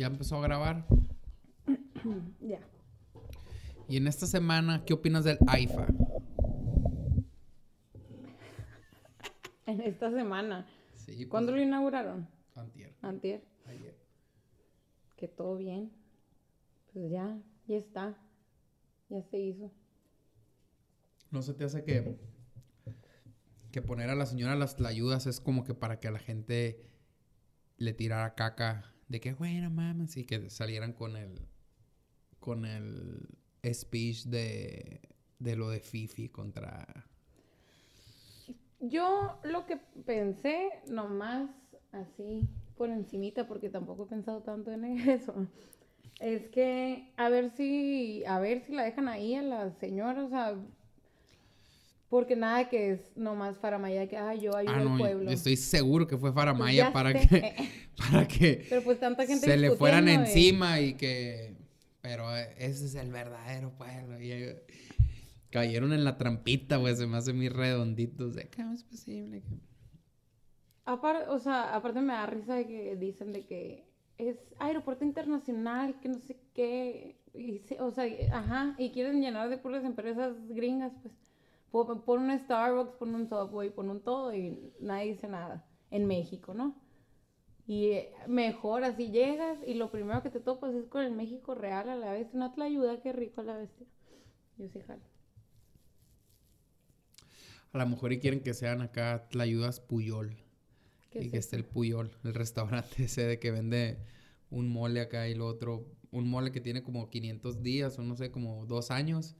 Ya empezó a grabar. Ya. Y en esta semana, ¿qué opinas del AIFA? En esta semana. Sí, pues, ¿Cuándo lo inauguraron? Antier. Antier. Ayer. Que todo bien. Pues ya, ya está. Ya se hizo. ¿No se te hace que, que poner a la señora las ayudas es como que para que a la gente le tirara caca de que, bueno, mames, y que salieran con el, con el speech de, de lo de Fifi contra... Yo lo que pensé, nomás así por encimita, porque tampoco he pensado tanto en eso, es que a ver si, a ver si la dejan ahí a la señora, o sea, porque nada que es nomás Faramaya que, ah, yo ayudo Ah, no, al pueblo. estoy seguro que fue Pues Faramaya ya para sé. que, para que Pero pues tanta gente se le fueran encima y que... Pero eh, ese es el verdadero pueblo. Y cayeron en la trampita, güey. Se me hace muy redonditos. De cómo es posible. Aparte, o sea, aparte me da risa de que dicen de que es aeropuerto internacional, que no sé qué, y se- o sea, ajá, y quieren llenar de puras empresas gringas, pues, pon, un Starbucks, pon un Subway, pon un todo y nadie dice nada, en México, ¿no? Y mejor así llegas y lo primero que te topas es con el México real a la bestia, no te la ayuda, qué rico a la bestia. Yo sí jalo. A lo mejor y quieren que sean acá Tlayudas Puyol. ¿Qué y es que esté el Puyol, el restaurante ese de que vende un mole acá y lo otro. Un mole que tiene como 500 días o no sé, como dos años.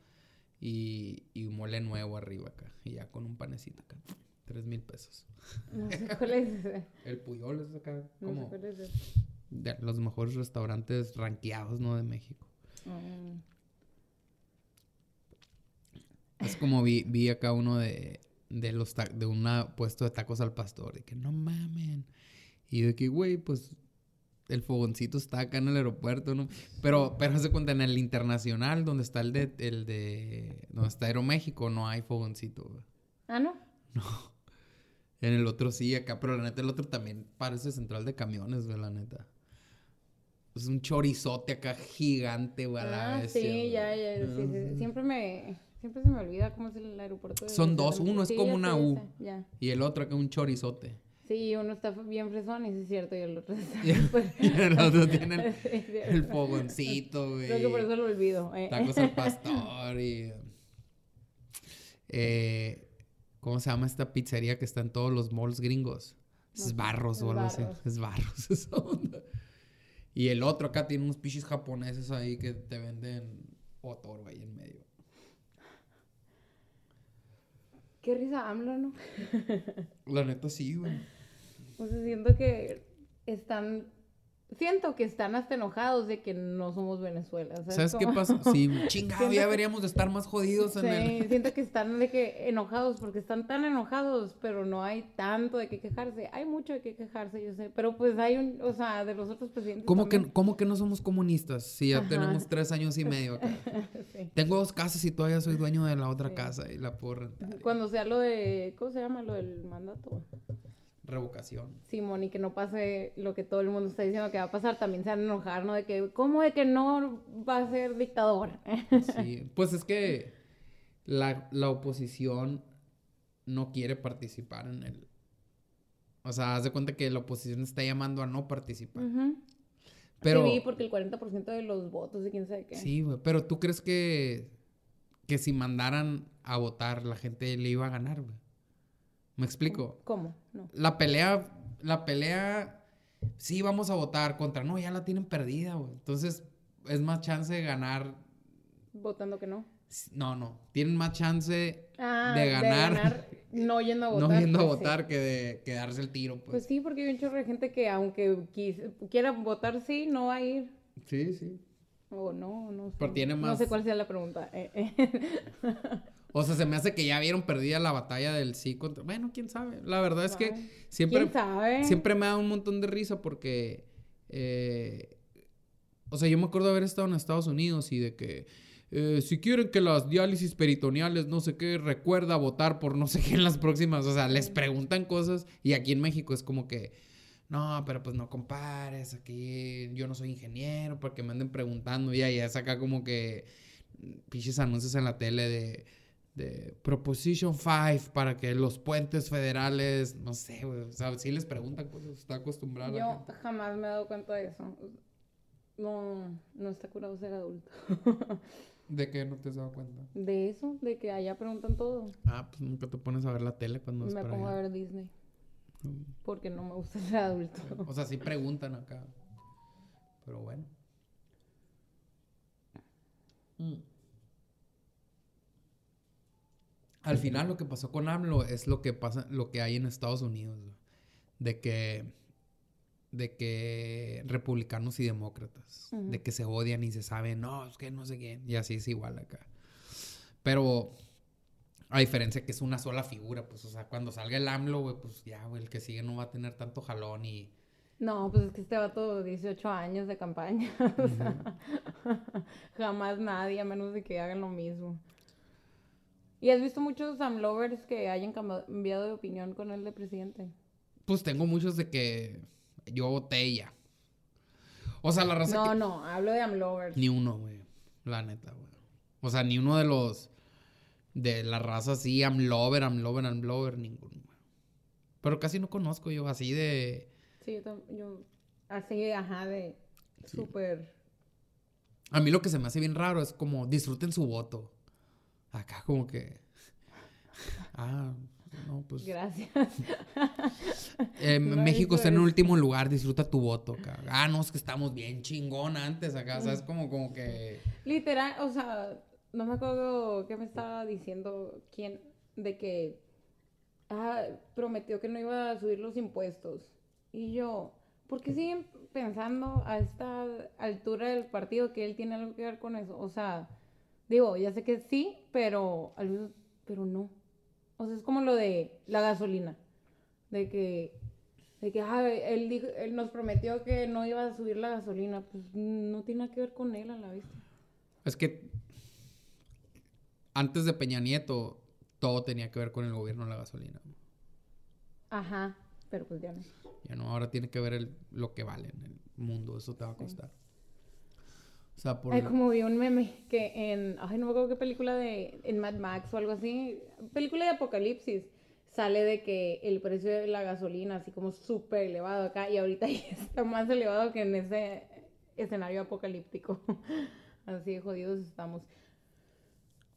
Y, y mole nuevo arriba acá. Y ya con un panecito acá. Tres mil pesos. No sé cuál es ese. El Puyol es acá No sé como cuál es ese. de los mejores restaurantes ranqueados, ¿no? De México. Mm. Es como vi, vi acá uno de, de los de un puesto de tacos al pastor. De que no mamen. Y de que, güey, pues el fogoncito está acá en el aeropuerto, ¿no? Pero, pero se cuenta, en el internacional, donde está el de, el de, donde está Aeroméxico, no hay fogoncito, güey. Ah, ¿no? No. En el otro sí, acá, pero la neta, el otro también parece central de camiones, güey, la neta. Es un chorizote acá gigante, güey, la Ah, bestia, sí, güey. ya, ya, sí, sí. Siempre me, siempre se me olvida cómo es el aeropuerto. de Son dos, uno es Sí, como una sé, U. Ya. Y el otro acá un chorizote. Sí, uno está bien fresón, y es cierto, y el otro está Y el- súper- y el otro tiene el- fogoncito, güey. Creo que por eso lo olvido. eh. Tacos al pastor y... Eh, ¿Cómo se llama esta pizzería que está en todos los malls gringos? No Es barros o algo así. Es barros esa onda. Y el otro acá tiene unos pichis japoneses ahí que te venden otoro ahí en medio. Qué risa AMLO, ¿no? La neta sí, güey. O sea, siento que están... Siento que están hasta enojados de que no somos Venezuela. ¿Sabes, ¿Sabes qué pasa? Sí, chingado, ya deberíamos de estar más jodidos en Sí, el... siento que están de que enojados porque están tan enojados, pero no hay tanto de qué quejarse. Hay mucho de qué quejarse, yo sé, pero pues hay un, o sea, de los otros presidentes. ¿Cómo que. ¿Cómo que no somos comunistas? Si ya Ajá. tenemos tres años y medio acá. Sí. Tengo dos casas y todavía soy dueño de la otra Sí. casa y la puedo rentar. Cuando sea lo de, ¿cómo se llama? Lo del mandato. Revocación. Simón, y que no pase lo que todo el mundo está diciendo que va a pasar, también se van a enojar, ¿no? De que, ¿cómo de que no va a ser dictador? Sí. Pues es que la, la oposición no quiere participar en el... O sea, haz de cuenta que la oposición está llamando a no participar. Ujú. Pero... Sí, porque el 40% de los votos y quién sabe qué. Sí, güey. Pero tú crees que... Que si mandaran a votar, la gente le iba a ganar, güey. ¿Me explico? ¿Cómo? No. La pelea, la pelea, sí, vamos a votar contra, no, ya la tienen perdida, güey. Entonces, es más chance de ganar. Votando que no. No, no, tienen más chance Ah, De ganar. no yendo a votar. no yendo a pues, sí. votar que de que darse el tiro, Pues pues. sí, porque hay un chorro de gente que aunque quiera votar sí, no va a ir. Sí, sí. O no, no sé. Pero tiene No más- sé cuál sea la pregunta. eh, eh. O sea, se me hace que ya vieron perdida la batalla del sí contra. Bueno, quién sabe. La verdad es que siempre. ¿Quién sabe? Siempre me da un montón de risa porque. eh, o sea, yo me acuerdo de haber estado en Estados Unidos y de que. eh, si quieren que las diálisis peritoneales, no sé qué, recuerda votar por no sé qué en las próximas. O sea, les preguntan cosas y aquí en México es como que. no, pero pues no compares, aquí yo no soy ingeniero, porque me anden preguntando, y ahí es acá como que pinches anuncios en la tele de, de Proposition 5 para que los puentes federales, no sé, güey, o sea, sí les preguntan cosas, está acostumbrado. Yo jamás me he dado cuenta de eso. No, no está curado ser adulto. ¿De qué no te has dado cuenta? De eso, de que allá preguntan todo. Ah, pues nunca te pones a ver la tele cuando Me pongo a ver Disney. Mm. Porque no me gusta ser adulto. O sea, sí preguntan acá. Pero bueno. Mm. Al final lo que pasó con AMLO es lo que pasa, lo que hay en Estados Unidos. De que de que republicanos y demócratas, de que se odian y se saben, no, es que no sé quién, y así es igual acá. Pero a diferencia que es una sola figura, pues, o sea, cuando salga el AMLO, güey, pues ya, güey, el que sigue no va a tener tanto jalón y... No, pues es que este va todo 18 años de campaña. o sea, jamás nadie, a menos de que hagan lo mismo. ¿Y has visto muchos AMLovers que hayan cambiado de opinión con el de presidente? Pues tengo muchos de que yo voté ya. O sea, la raza. No, no, hablo de AMLovers. Ni uno, güey. La neta, güey. O sea, ni uno de los. De la raza así, AMLover, AMLover, AMLover, ninguno, güey. Pero casi no conozco yo, así de. Sí, yo, yo así, ajá, de. Súper. A mí lo que se me hace bien raro es como disfruten su voto. Acá como que. Ah, no, pues. Gracias. Eh, México está en el último lugar, disfruta tu voto, acá. Ah, no, es que estamos bien chingón antes acá, o sea, es como, como que... Literal, o sea, no me acuerdo qué me estaba diciendo quién, de que ah, prometió que no iba a subir los impuestos. Y yo, ¿por qué siguen pensando a esta altura del partido que él tiene algo que ver con eso? O sea, digo, ya sé que sí, pero, pero no. O sea, es como lo de la gasolina. De que, de que él, dijo, él nos prometió que no iba a subir la gasolina. Pues no tiene nada que ver con él a la vista. Es que antes de Peña Nieto, todo tenía que ver con el gobierno de la gasolina. Ajá, pero pues ya no. Ya no, ahora tiene que ver lo que vale en el mundo, eso te va a costar. O sea, por... como vi un meme que en, ay, no me acuerdo qué película de, en Mad Max o algo así, película de apocalipsis, sale de que el precio de la gasolina así como súper elevado acá y ahorita ya está más elevado que en ese escenario apocalíptico. así de jodidos estamos.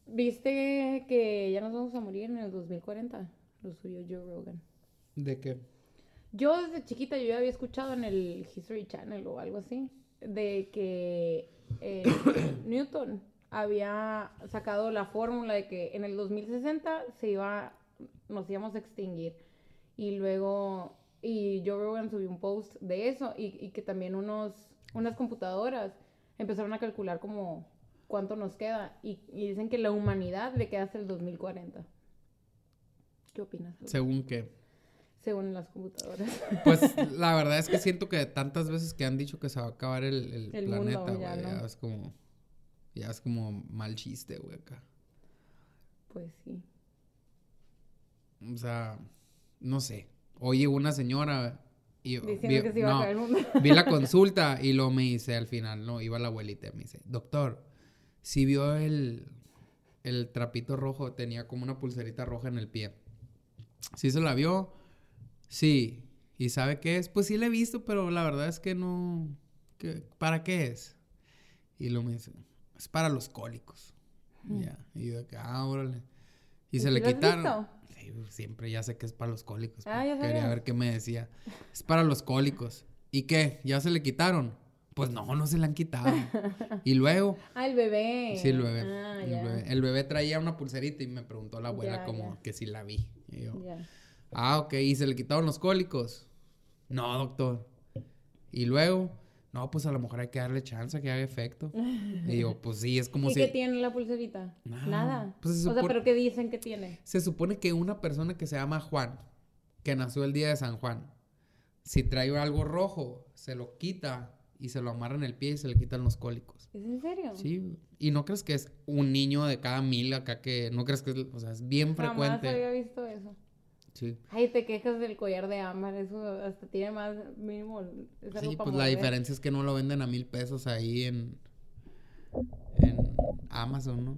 ¿Viste que ya nos vamos a morir en el 2040? Lo subió Joe Rogan. ¿De qué? Yo desde chiquita yo ya había escuchado en el History Channel o algo así de que eh, Newton había sacado la fórmula de que en el 2060 se iba, nos íbamos a extinguir. Y luego, y Joe Rogan subió un post de eso y, que también unos, unas computadoras empezaron a calcular como cuánto nos queda y, dicen que la humanidad le queda hasta el 2040. ¿Qué opinas? Según qué? Según las computadoras. Pues la verdad es que siento que tantas veces que han dicho que se va a acabar el, planeta, güey, ya, es como ya es como mal chiste, güey, acá. Pues sí. O sea, no sé. Oye, una señora y vi, que se iba a caer el mundo. vi la consulta y luego me dice al final, no, iba la abuelita y me dice, doctor, si vio el, el trapito rojo, tenía como una pulserita roja en el pie. Si se la vio, Sí. ¿Y sabe qué es? Pues sí la he visto, pero la verdad es que no... ¿Para qué es? Y lo me dice, es para los cólicos. Mm. Ya. Y yo de ah, órale. Y, se le quitaron. Sí, siempre ya sé que es para los cólicos. Ah, ya Quería ver qué me decía. Es para los cólicos. ¿Y qué? ¿Ya se le quitaron? Pues no, no se le han quitado. y luego. Ah, el bebé. Sí, el bebé. Ah, el, bebé. el bebé traía una pulserita y me preguntó la abuela como que si la vi. Y yo, Ah, ok, ¿y se le quitaron los cólicos? No, doctor. Y luego, no, pues a lo mejor hay que darle chance que haga efecto. Y digo, pues sí, es como ¿Y si. qué tiene la pulserita? Nada. Pues o sea, ¿pero qué dicen que tiene? Se supone que una persona que se llama Juan, que nació el día de San Juan, si trae algo rojo, se lo quita y se lo amarra en el pie y se le quitan los cólicos. ¿Es en serio? Sí. ¿Y no crees que es un niño de cada mil acá que no crees que es, o sea, es bien frecuente? Jamás había visto eso Sí. Ay, te quejas del collar de ámbar, eso hasta tiene más mínimo. Es algo Sí, pues la diferencia es que no lo venden a mil pesos ahí en, en Amazon, ¿no?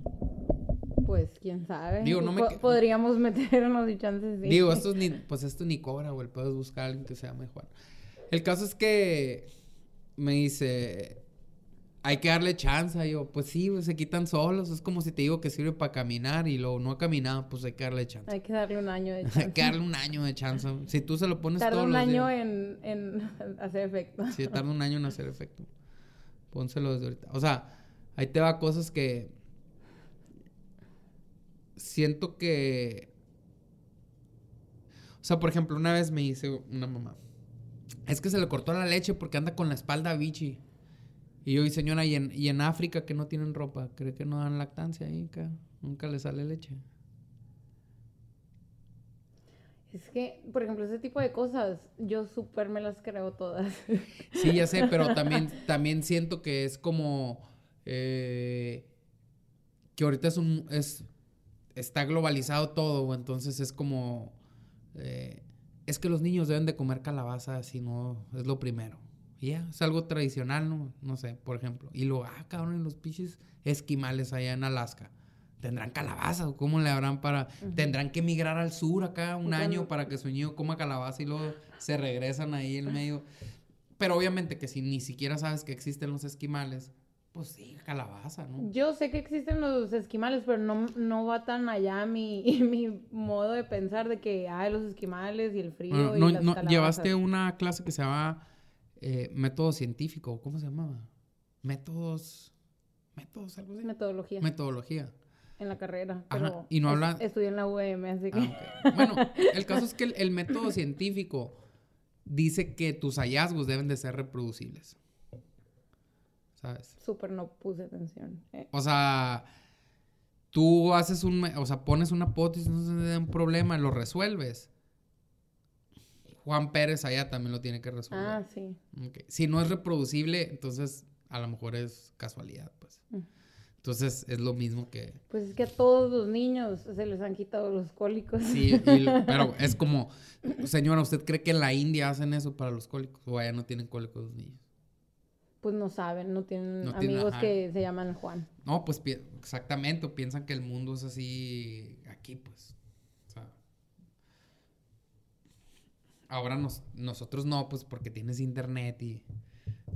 Pues quién sabe. Digo, no me Podríamos meternos y chances sí. Digo, esto es ni, pues esto ni cobra, güey. Puedes buscar a alguien que se llame Juan. El caso es que me dice, hay que darle chance. Y yo, pues sí, güey, se quitan solos. Es como si te digo que sirve para caminar y luego no ha caminado, pues hay que darle chance. Hay que darle un año de Hay chance. que darle un año de chance. Si tú se lo pones Tarda todos un los año días. en, en hacer efecto. Sí, tarda un año en hacer efecto. Pónselo desde ahorita. O sea, ahí te va cosas que. Siento que. O sea, por ejemplo, una vez me dice una mamá. Es que se le cortó la leche porque anda con la espalda bichi. Y yo, y señora, ¿y en, y en África que no tienen ropa? ¿Cree que no dan lactancia ahí? acá? Nunca le sale leche. Es que, por ejemplo, ese tipo de cosas, yo súper me las creo todas. Sí, ya sé, pero también, también siento que es como eh, que ahorita es un es está globalizado todo, entonces es como eh, es que los niños deben de comer calabaza, si no es lo primero. Ya, es algo tradicional, ¿no? No sé, por ejemplo. Y luego, ah, cabrón, y los pinches esquimales allá en Alaska. ¿Tendrán calabaza o cómo le habrán para...? Tendrán que emigrar al sur acá un año cuando- para que su niño coma calabaza y luego se regresan ahí en medio. Pero obviamente que si ni siquiera sabes que existen los esquimales, pues sí, calabaza, ¿no? Yo sé que existen los esquimales, pero no, no va tan allá mi, mi modo de pensar de que hay los esquimales y el frío Bueno, y no, las no, calabazas. llevaste una clase que se llama eh, método científico, ¿cómo se llamaba? Métodos, métodos, algo así. metodología Metodología. en la carrera, Ajá, pero y no es- habla- estudié en la UM, así que Ah. Bueno, el caso es que el, el método científico dice que tus hallazgos deben de ser reproducibles. ¿Sabes? súper no puse atención. eh. O sea, tú haces un, o sea, pones una hipótesis, un problema, lo resuelves. Juan Pérez allá también lo tiene que resolver. Ah, sí. Si no es reproducible, entonces a lo mejor es casualidad, pues. Mm. Entonces es lo mismo que... Pues es que a todos los niños se les han quitado los cólicos. Sí, y pero es como, señora, ¿usted cree que en la India hacen eso para los cólicos? O allá no tienen cólicos los niños. Pues no saben, no tienen No amigos que se llaman Juan. No, pues exactamente, o piensan que el mundo es así aquí, pues. O sea, ahora nos, nosotros no, pues porque tienes internet y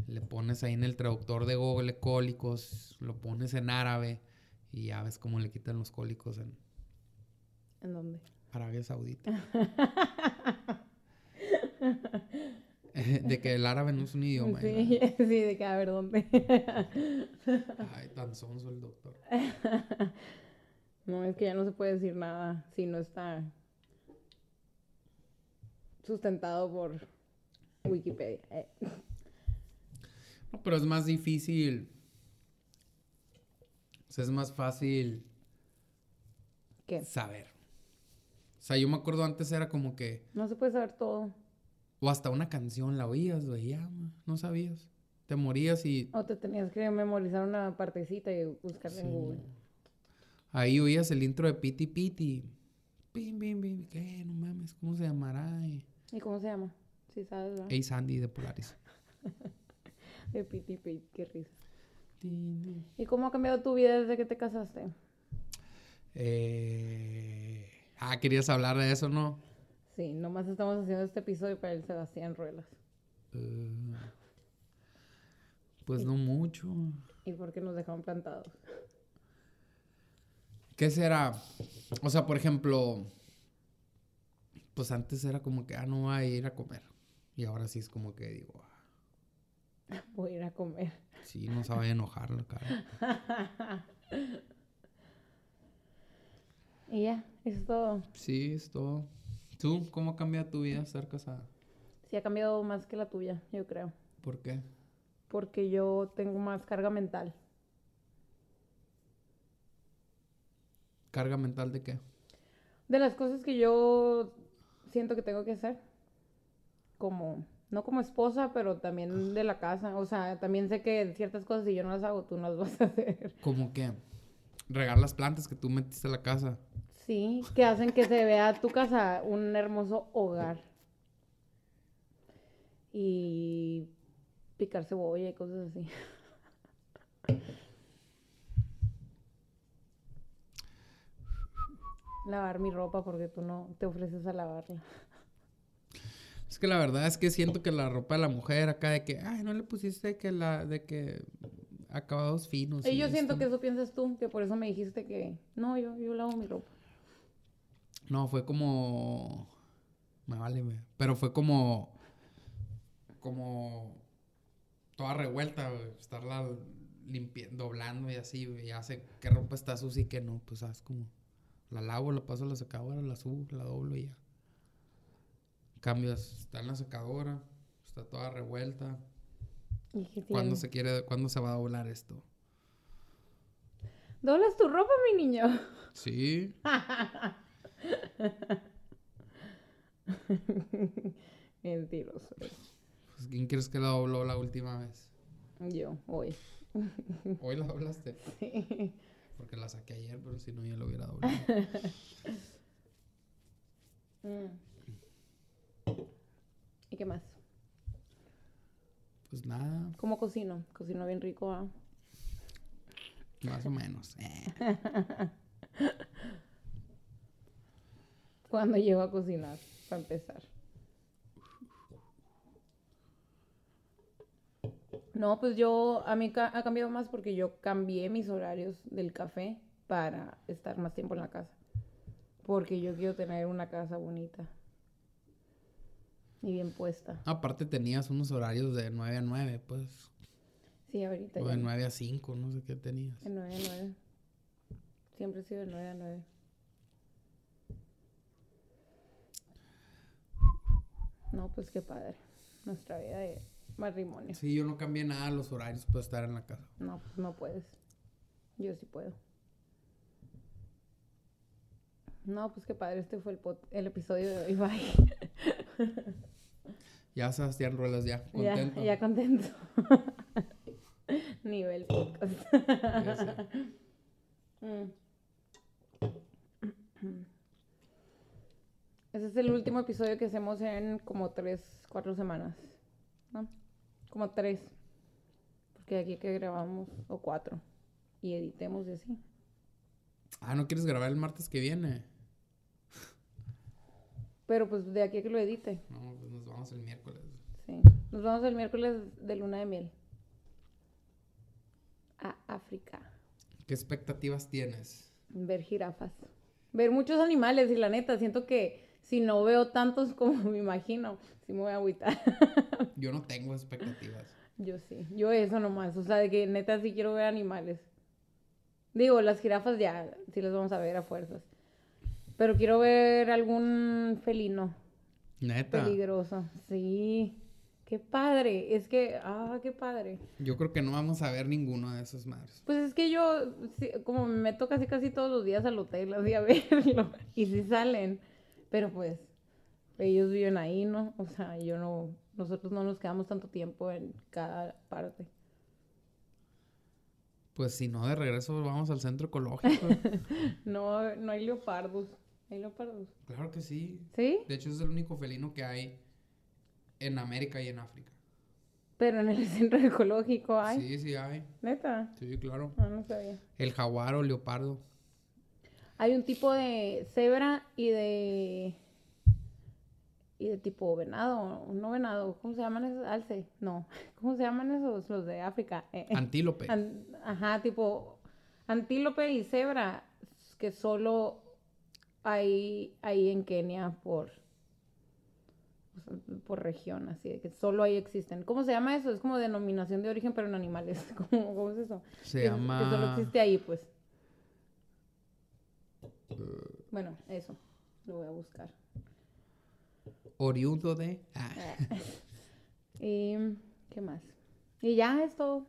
le pones ahí en el traductor de Google cólicos, lo pones en árabe y ya ves cómo le quitan los cólicos en ¿En dónde? Arabia Saudita. de que el árabe no es un idioma. Sí, sí, de que a ver dónde. Ay, tan sonso el doctor. No, es que ya no se puede decir nada si no está sustentado por Wikipedia. Eh, No, pero es más difícil. O sea, es más fácil ¿Qué? saber. O sea, yo me acuerdo antes era como que. No se puede saber todo. O hasta una canción la oías, ma, no sabías. Te morías y O te tenías que memorizar una partecita y buscarla en. Google. ahí oías el intro de Piti Piti. Pim, pim, pim. ¿Qué? No mames, ¿cómo se llamará? Y- ¿Y cómo se llama? Sí, sabes, ¿verdad? Hey Sandy de Polaris. De Piti Piti, qué risa. ¿Y cómo ha cambiado tu vida desde que te casaste? Eh... Ah, querías hablar de eso, ¿no? Sí, nomás estamos haciendo este episodio para el Sebastián Ruelas. Eh, Pues no mucho. ¿Y por qué nos dejaron plantados? ¿Qué será? O sea, por ejemplo, pues antes era como que, ah, no voy a ir a comer. Y ahora sí es como que digo, ah, Voy a ir a comer. sí, no se vaya a enojar la cara. Y ya, eso es todo. Sí, es todo. ¿Tú cómo cambia tu vida estar casada? Sí ha cambiado más que la tuya, yo creo. ¿Por qué? Porque yo tengo más carga mental. ¿Carga mental de qué? De las cosas que yo siento que tengo que hacer. Como, no como esposa, pero también de la casa. O sea, también sé que ciertas cosas si yo no las hago, tú no las vas a hacer. Como que regar las plantas que tú metiste a la casa. Sí, que hacen que se vea tu casa un hermoso hogar. Y picar cebolla y cosas así. Lavar mi ropa porque tú no te ofreces a lavarla. Es que la verdad es que siento que la ropa de la mujer acá de que, ay, no le pusiste que la, de que acabados finos. Y yo siento que eso piensas tú, que por eso me dijiste que, no, yo, yo lavo mi ropa. No, fue como, me vale. Pero fue como, como toda revuelta, güey. Estarla limpiando, doblando y así, güey. Ya sé qué ropa está sucia y qué no. Pues, sabes, como la lavo, la paso a la secadora, la subo, la doblo y ya. Cambias, está en la secadora, está toda revuelta. ¿Y qué ¿Cuándo se quiere, cuándo se va a doblar esto? ¿Doblas tu ropa, mi niño? Sí. Mentiroso. Pues, ¿Quién crees que la dobló la última vez? Yo, hoy. Hoy la doblaste. Sí. Porque la saqué ayer, pero si no, ya lo hubiera doblado. Mm. ¿Y qué más? Pues nada, ¿Cómo cocino? Cocino bien rico, ¿ah? más o menos. Eh. Cuando llego a cocinar, para empezar. No, pues yo, a mí ca- ha cambiado más porque yo cambié mis horarios del café para estar más tiempo en la casa. Porque yo quiero tener una casa bonita. Y bien puesta. Aparte tenías unos horarios de 9 a 9, pues. Sí, ahorita O ya. de 9 a 5, no sé qué tenías. De 9 a 9. Siempre he sido de 9 a 9. No, pues qué padre. Nuestra vida de matrimonio. Sí, yo no cambié nada los horarios para estar en la casa. No, pues no puedes. Yo sí puedo. No, pues qué padre. Este fue el, el episodio de hoy. Bye. Ya, Sebastián Ruelas, ya. ya, Contento. ya contento. Nivel podcast. Ya. Mm. Ese es el último episodio que hacemos en como tres, cuatro semanas. ¿No? Como tres. Porque de aquí que grabamos, o cuatro. Y editemos y así. Ah, ¿no quieres grabar el martes que viene? Pero pues de aquí a que lo edite. No, pues nos vamos el miércoles. Sí. Nos vamos el miércoles de luna de miel. A África. ¿Qué expectativas tienes? Ver jirafas. Ver muchos animales y la neta, siento que si no veo tantos como me imagino, sí me voy a agüitar. Yo no tengo expectativas. Yo sí, yo eso nomás, o sea, de que neta sí quiero ver animales. Digo, las jirafas ya, sí las vamos a ver a fuerzas. Pero quiero ver algún felino Neta. peligroso. Sí, qué padre, es que, ah, qué padre. Yo creo que no vamos a ver ninguno de esos madres. Pues es que yo, como me meto casi casi todos los días al hotel así a verlo, y sí salen, pero pues ellos viven ahí, ¿no? O sea, yo no, nosotros no nos quedamos tanto tiempo en cada parte. Pues si no, de regreso vamos al centro ecológico. No, no hay leopardos, hay leopardos. claro que sí. ¿Sí? De hecho, es el único felino que hay en América y en África. Pero en el centro ecológico hay, Sí, sí hay. neta, Sí, claro. no, no sabía. El jaguar o leopardo. Hay un tipo de cebra y de y de tipo venado, no venado, ¿cómo se llaman esos? Alce, no, ¿cómo se llaman esos? Los de África. Eh, eh, Antílope. an- ajá, tipo antílope y cebra que solo hay ahí en Kenia por por región, así de que solo ahí existen. ¿Cómo se llama eso? Es como denominación de origen, pero en animales. ¿Cómo, cómo es eso? Se que, que solo llama... existe ahí, pues. Bueno, eso. Lo voy a buscar. Oriundo de... Ah, ¿Y qué más? Y ya es todo.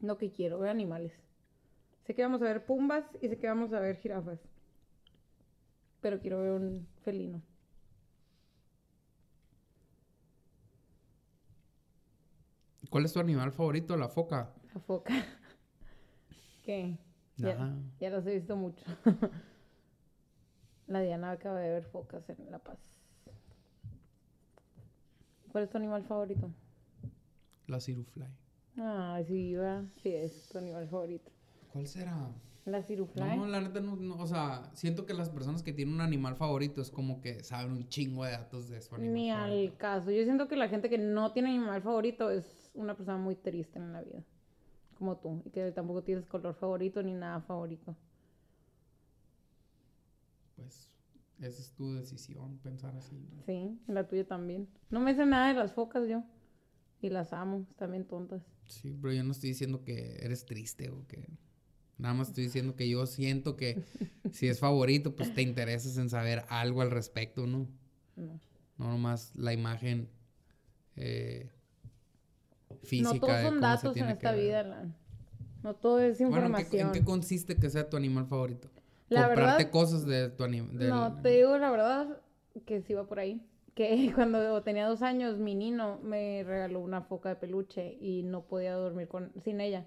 Lo que quiero, ver animales. Sé que vamos a ver pumbas y sé que vamos a ver jirafas. Pero quiero ver un felino. ¿Cuál es tu animal favorito? La foca. La foca. ¿Qué? Ya, ya los he visto mucho. La Diana acaba de ver focas en La Paz. ¿Cuál es tu animal favorito? La Cirufly. Ah, sí, va. Sí, es tu animal favorito. ¿Cuál será? La Cirufly. No, la neta no, no, o sea, siento que las personas que tienen un animal favorito es como que saben un chingo de datos de su animal Ni favorito. al caso. Yo siento que la gente que no tiene animal favorito es una persona muy triste en la vida. Como tú. Y que tampoco tienes color favorito ni nada favorito. Pues esa es tu decisión, pensar así. ¿no? Sí, la tuya también. No me sé nada de las focas yo. Y las amo. Están bien tontas. Sí, pero yo no estoy diciendo que eres triste o que... Nada más estoy diciendo que yo siento que si es favorito, pues te interesas en saber algo al respecto, ¿no? No. No nomás la imagen eh, física. no todos son datos en esta vida, Lan. No todo es Bueno, ¿en qué, información. en qué consiste que sea tu animal favorito? La Comprarte verdad- cosas de tu animal. No, te digo la verdad que sí va por ahí. Que cuando tenía dos años, mi nino me regaló una foca de peluche y no podía dormir con, sin ella.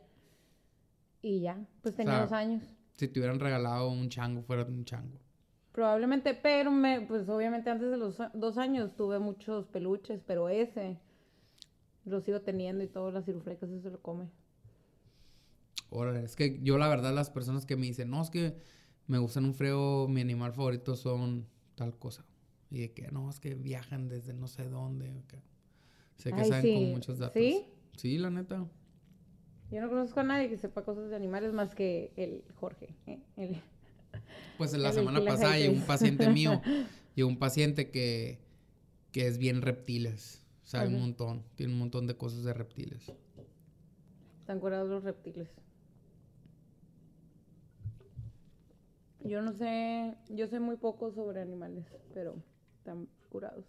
Y ya, pues tenía sea, dos años. Si te hubieran regalado un chango, fuera un chango. Probablemente, pero me, pues obviamente antes de los dos años tuve muchos peluches, pero ese lo sigo teniendo y todas las ciruflecas se lo come. Órale, es que yo la verdad las personas que me dicen, no, es que me gustan un freo, mi animal favorito son tal cosa. Y de que no, es que viajan desde no sé dónde. Sé que Ay, saben sí. con muchos datos. ¿Sí? Sí, la neta. Yo no conozco a nadie que sepa cosas de animales más que el Jorge. ¿eh? El- Pues la El semana pasada llegó un paciente mío, llegó un paciente que, que es bien reptiles. Sabe un montón, tiene un montón de cosas de reptiles. Están curados los reptiles. Yo no sé, yo sé muy poco sobre animales, pero están curados.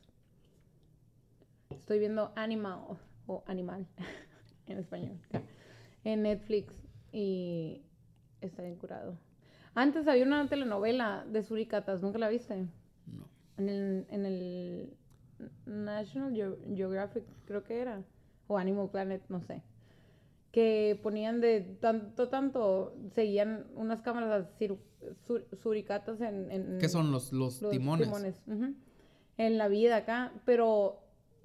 Estoy viendo Animal o Animal en español en Netflix y está bien curado. Antes había una telenovela de suricatas, ¿nunca la viste? No. En el, en el National Geo- Geographic, creo que era, o Animal Planet, no sé, que ponían de tanto, tanto, seguían unas cámaras sur- suricatas en, en ¿Qué son los, los, los timones? en la vida acá, pero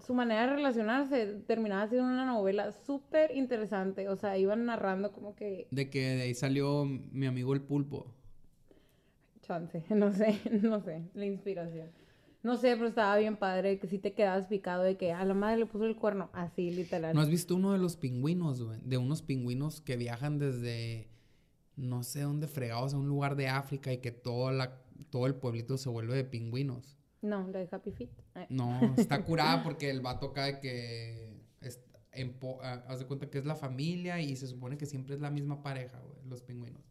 su manera de relacionarse terminaba siendo una novela súper interesante, o sea, iban narrando como que De que de ahí salió mi amigo el pulpo. Chance, no sé, no sé, la inspiración. No sé, pero estaba bien padre que si te quedabas picado de que a la madre le puso el cuerno, así literal. ¿No has visto uno de los pingüinos, güey? De unos pingüinos que viajan desde no sé dónde fregados a un lugar de África y que toda la, todo el pueblito se vuelve de pingüinos. No, la de Happy Feet. Ay. No, está curada porque el vato cae que es- en po- ah, haz de cuenta que es la familia y se supone que siempre es la misma pareja, güey, los pingüinos.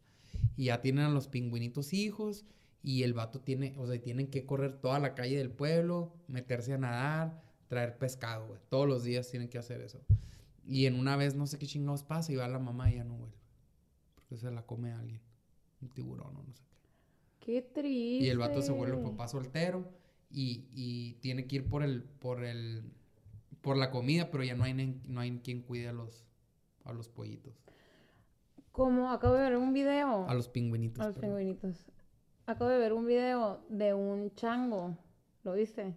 Y ya tienen a los pingüinitos hijos y el vato tiene, o sea, tienen que correr toda la calle del pueblo, meterse a nadar, traer pescado, güey. Todos los días tienen que hacer eso. Y en una vez no sé qué chingados pasa y va la mamá y ya no vuelve. Porque se la come alguien. Un tiburón o no sé qué. Qué triste. Y el vato se vuelve papá soltero y, y tiene que ir por el, por el, por la comida, pero ya no hay, no hay quien cuide a los, a los pollitos, Como acabo de ver un video. a los pingüinitos. a los perdón. pingüinitos. Acabo de ver un video de un chango. ¿Lo viste?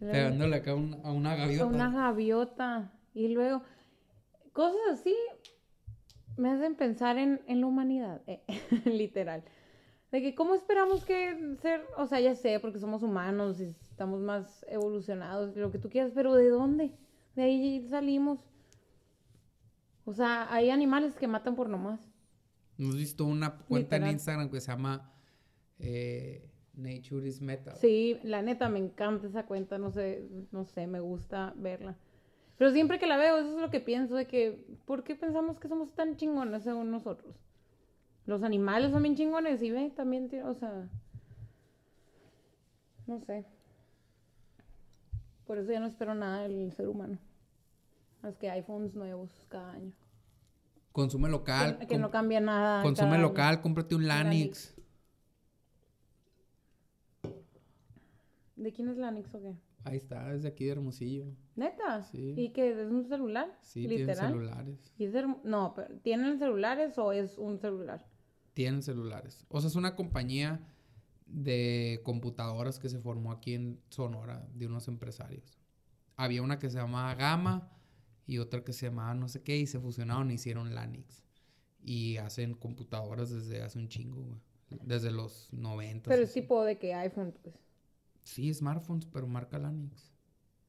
Pegándole acá un- a una A gaviota. una gaviota. Y luego, cosas así me hacen pensar en, en la humanidad, eh, literal. De que, ¿cómo esperamos que ser? O sea, ya sé, porque somos humanos y estamos más evolucionados, lo que tú quieras, pero ¿de dónde? De ahí salimos. O sea, hay animales que matan por nomás. Hemos visto una cuenta en. Instagram que se llama eh, Nature is Metal. Sí, la neta, me encanta esa cuenta, no sé, no sé, me gusta verla. Pero siempre que la veo, eso es lo que pienso, de que, ¿por qué pensamos que somos tan chingones según nosotros? Los animales son bien chingones y ve, también, o sea, no sé. Por eso ya no espero nada del ser humano. Más que iPhones nuevos cada año. Consume local. que, no cambia nada. consume año. local, cómprate un Lanix. ¿De quién es la Nix o qué? Ahí está, desde aquí de Hermosillo. ¿Neta? Sí. ¿Y que es un celular? Sí, tienen Literal. celulares. ¿Y es no, pero ¿tienen celulares o es un celular? Tienen celulares. O sea, es una compañía de computadoras que se formó aquí en Sonora de unos empresarios. Había una que se llamaba Gama y otra que se llamaba no sé qué y se fusionaron y hicieron Lanix. Y hacen computadoras desde hace un chingo, güey. Desde los 90. Pero es tipo de que iPhone, pues. Sí, smartphones, pero marca Lanix.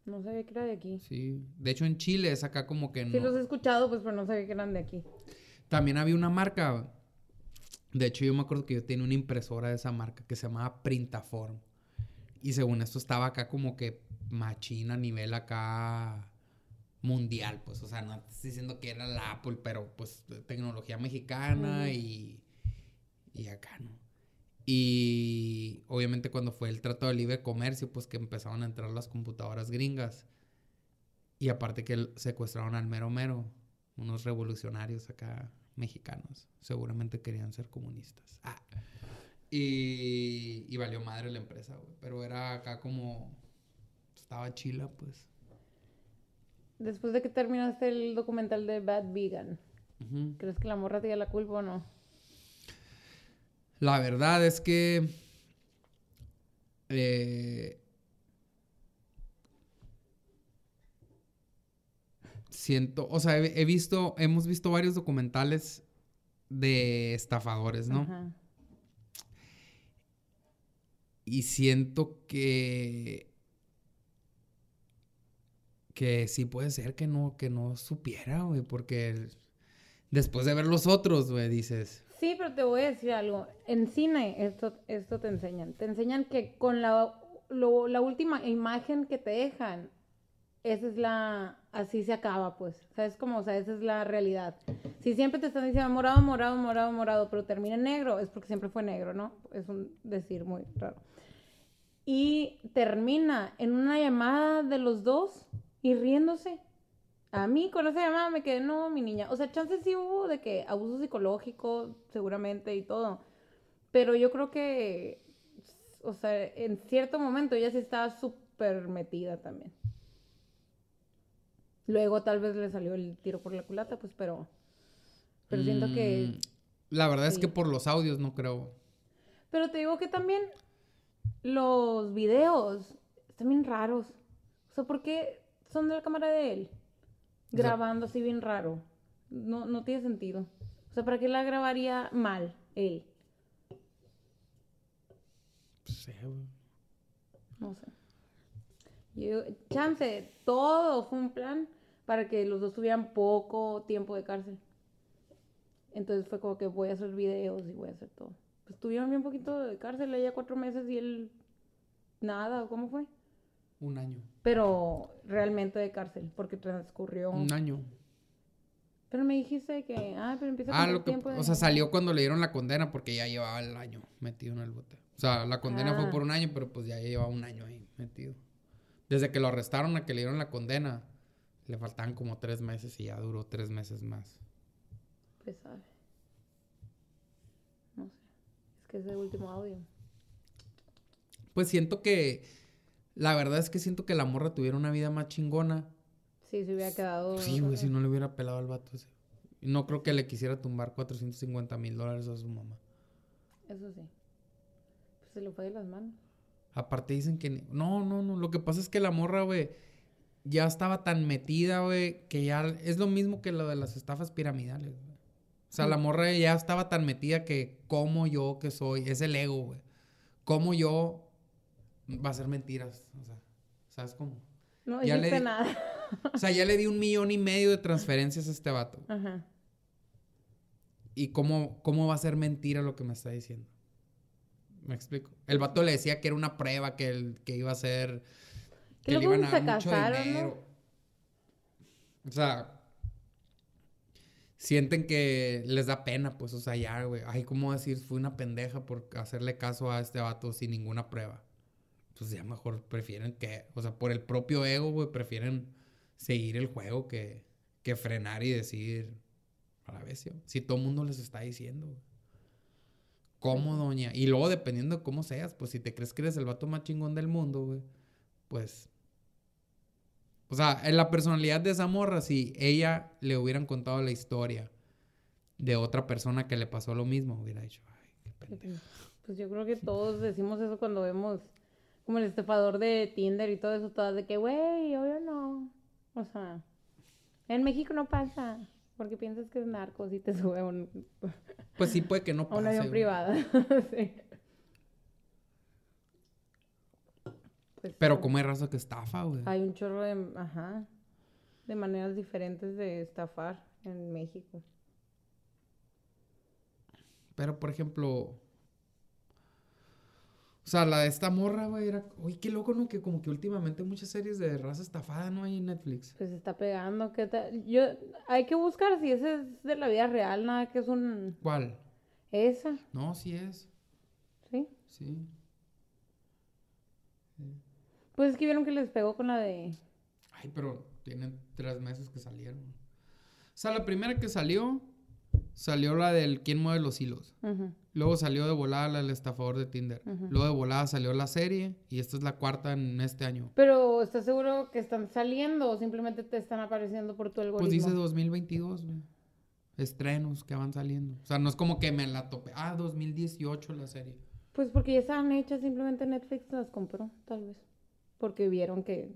No sabía que era de aquí. Sí. De hecho, en Chile es acá como que... Sí, los he escuchado, pues, pero no sabía que eran de aquí. También había una marca... De hecho, yo me acuerdo que yo tenía una impresora de esa marca que se llamaba Printaform. Y según esto estaba acá como que machina a nivel acá mundial, pues. O sea, no estoy diciendo que era la Apple, pero pues tecnología mexicana y, y acá, ¿no? Y obviamente cuando fue el Trato de Libre Comercio, pues que empezaron a entrar las computadoras gringas. Y aparte que secuestraron al mero mero, unos revolucionarios acá mexicanos. Seguramente querían ser comunistas. Ah. Y, y valió madre la empresa, güey. Pero era acá como... Estaba chila, pues. Después de que terminaste el documental de Bad Vegan. ¿crees que la morra tenía la culpa o no? La verdad es que eh, siento, o sea, he, he visto, hemos visto varios documentales de estafadores, ¿no? Ajá. Y siento que que sí puede ser que no que no supiera, güey, porque después de ver los otros, güey, dices, Sí, pero te voy a decir algo. En cine esto, esto te enseñan. Te enseñan que con la, lo- la última imagen que te dejan, esa es la... Así se acaba, pues. ¿Sabes cómo? O sea, esa es la realidad. Si siempre te están diciendo morado, morado, morado, morado, pero termina en negro, es porque siempre fue negro, ¿no? Es un decir muy raro. Y termina en una llamada de los dos y riéndose. A mí con esa llamada me quedé, no, mi niña. O sea, chances sí hubo de que abuso psicológico, seguramente, y todo. Pero yo creo que, o sea, en cierto momento ella sí estaba súper metida también. Luego tal vez le salió el tiro por la culata, pues, pero... Pero siento que... "Mm, la verdad es que por los audios no creo. Pero te digo que también los videos están bien raros. O sea, ¿por qué son de la cámara de él? Grabando así bien raro. No, no tiene sentido. O sea, ¿para qué la grabaría mal él? No sé, güey. No sé. Yo, chance, todo fue un plan para que los dos tuvieran poco tiempo de cárcel. Entonces fue como que voy a hacer videos y voy a hacer todo. Pues tuvieron bien poquito de cárcel, ella cuatro meses y él nada, ¿o ¿cómo fue? Un año. Pero realmente de cárcel, porque transcurrió. Un año. Pero me dijiste que, ah, pero empieza a Ah, lo que, tiempo de- o sea, salió cuando le dieron la condena porque ya llevaba el año metido en el bote. O sea, la condena fue Ah. por un año, pero pues ya llevaba un año ahí metido. Desde que lo arrestaron a que le dieron la condena, le faltaban como tres meses y ya duró tres meses más. Pues sabe. No sé. Es que es el último audio. Pues siento que, la verdad es que siento que la morra tuviera una vida más chingona. Sí, se hubiera quedado. Sí, güey, si no le hubiera pelado al vato ese. No creo que le quisiera tumbar 450 mil dólares a su mamá. Eso sí. Pues se le fue de las manos. Aparte dicen que... ni- No, no, no. Lo que pasa es que la morra, güey, ya estaba tan metida, güey, que ya... Es lo mismo que lo de las estafas piramidales, güey. O sea, la morra ya estaba tan metida que como yo que soy... Es el ego, güey. Como yo... Va a ser mentiras. O sea, ¿sabes cómo? No Ya le di- nada. O sea, ya le di un millón y medio de transferencias a este vato. Ajá. ¿Y cómo, cómo va a ser mentira lo que me está diciendo? ¿Me explico? El vato le decía que era una prueba, que, el, que iba a ser... Que le iban a dar mucho dinero. O sea... Sienten que les da pena, pues, o sea, ya, güey. Ay, ¿cómo decir? Fui una pendeja por hacerle caso a este vato sin ninguna prueba. Pues ya mejor prefieren que... O sea, por el propio ego, güey, prefieren seguir el juego que, que frenar y decir... A la vez, si todo el mundo les está diciendo. güey. ¿Cómo, doña? Y luego, dependiendo de cómo seas, pues si te crees que eres el vato más chingón del mundo, güey, pues. O sea, en la personalidad de esa morra, si ella le hubieran contado la historia de otra persona que le pasó lo mismo, hubiera dicho, ay, qué pendejo. Pues yo creo que todos decimos eso cuando vemos como el estafador de Tinder y todo eso, todas de que, güey, obvio no. O sea, en México no pasa, porque piensas que es narcos y te sube a un, Pues sí, puede que no a pase. un avión güey. privado. sí. Pues Pero como hay raza que estafa, güey. Hay un chorro de, ajá, de maneras diferentes de estafar en México. Pero, por ejemplo... O sea, la de esta morra, güey, era... Uy, qué loco, ¿no? Que como que últimamente muchas series de raza estafada no hay en Netflix. Pues está pegando, ¿qué tal? Yo, hay que buscar si ese es de la vida real, nada que es un, ¿Cuál? esa, No, sí es. ¿sí? Sí. Pues es que vieron que les pegó con la de, Ay, pero tienen tres meses que salieron. O sea, la primera que salió, salió la del ¿Quién mueve los hilos? Luego salió de volada la del estafador de Tinder. Luego de volada salió la serie y esta es la cuarta en este año. Pero, ¿estás seguro que están saliendo o simplemente te están apareciendo por tu algoritmo? Pues dice 2022, güey. Estrenos que van saliendo. O sea, no es como que me la tope. Ah, 2018 la serie. Pues porque ya estaban hechas, simplemente Netflix las compró, tal vez. Porque vieron que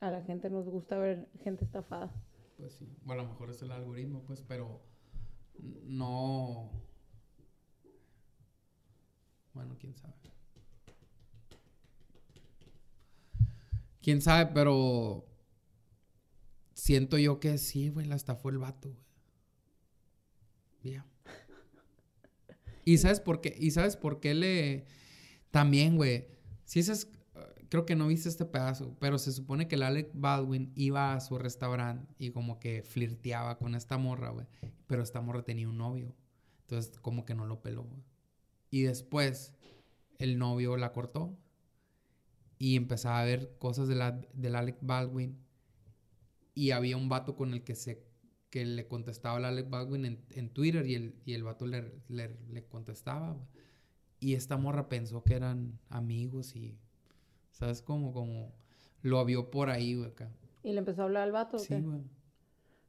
a la gente nos gusta ver gente estafada. Pues sí. O a lo mejor es el algoritmo, pues, pero no. Bueno, quién sabe. Quién sabe, pero siento yo que sí, güey, la estafó el vato, güey. Ya. ¿Y sabes por qué? ¿Y sabes por qué le también, güey? Si ese es creo que no viste este pedazo, pero se supone que el Alec Baldwin iba a su restaurante y como que flirteaba con esta morra, güey. Pero esta morra tenía un novio. Entonces, como que no lo peló, güey. Y después, el novio la cortó. Y empezaba a ver cosas de la, del Alec Baldwin. Y había un vato con el que se que le contestaba al Alec Baldwin en, en Twitter y el, y el vato le, le, le contestaba. Y esta morra pensó que eran amigos y... ¿Sabes? Como, como... Lo vio por ahí, güey, acá. Y le empezó a hablar al vato. ¿o Sí, güey.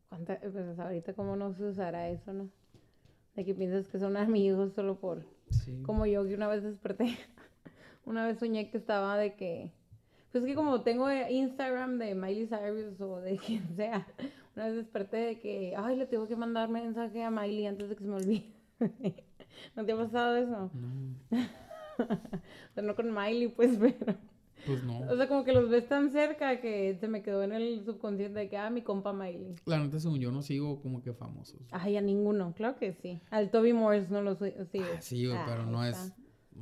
¿Cuánta- pues ahorita cómo no se usará eso, ¿no? De que piensas que son amigos solo por... Sí. Como yo que una vez desperté, una vez soñé que estaba de que... Pues que como tengo eh, Instagram de Miley Cyrus o de quien sea, una vez desperté de que, ay, le tengo que mandar mensaje a Miley antes de que se me olvide. ¿No te ha pasado eso? No, O sea, no con Miley, pues, pero... pues no. O sea, como que los ves tan cerca que se me quedó en el subconsciente de que, ah, mi compa Miley. La neta, según yo, no sigo como que famosos. Ay, a ninguno, claro que sí. Al Toby Morris no lo si- sigues. Ah, sí, güey, pero Ah, no es...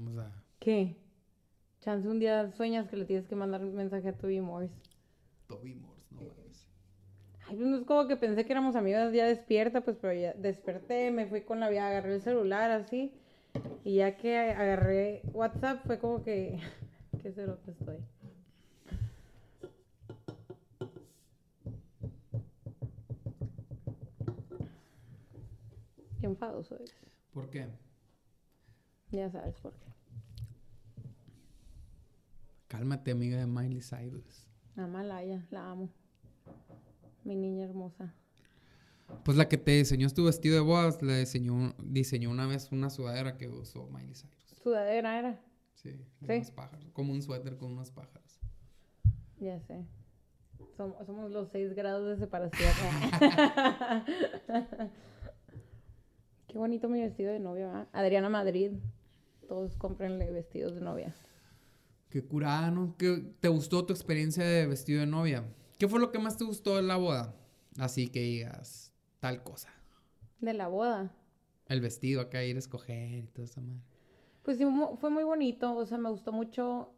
O sea, ¿Qué? Chance un día sueñas que le tienes que mandar un mensaje a Toby Morris. Toby Morse, no mames. Ay, pues no es como que pensé que éramos amigas ya despierta, pues pero ya desperté, me fui con la vida, agarré el celular así. Y ya que agarré WhatsApp fue como que... Qué cerote estoy. Qué enfadoso eres. ¿Por qué? Ya sabes por qué. Cálmate, amiga de Miley Cyrus. A Malaya, la amo. Mi niña hermosa. Pues la que te diseñó tu vestido de bodas, le diseñó, diseñó una vez una sudadera que usó Miley Cyrus. Sudadera era. Sí, de Sí. unos pájaros. Como un suéter con unos pájaros. Ya sé. Som- somos los seis grados de separación. Qué bonito mi vestido de novia, ¿verdad? Adriana Madrid. Todos cómprenle vestidos de novia. Qué curada, ¿no? ¿Qué, ¿Te gustó tu experiencia de vestido de novia? ¿Qué fue lo que más te gustó de la boda? Así que digas tal cosa. De la boda. El vestido acá, ir a escoger y toda esa madre. Pues sí, fue muy bonito. O sea, me gustó mucho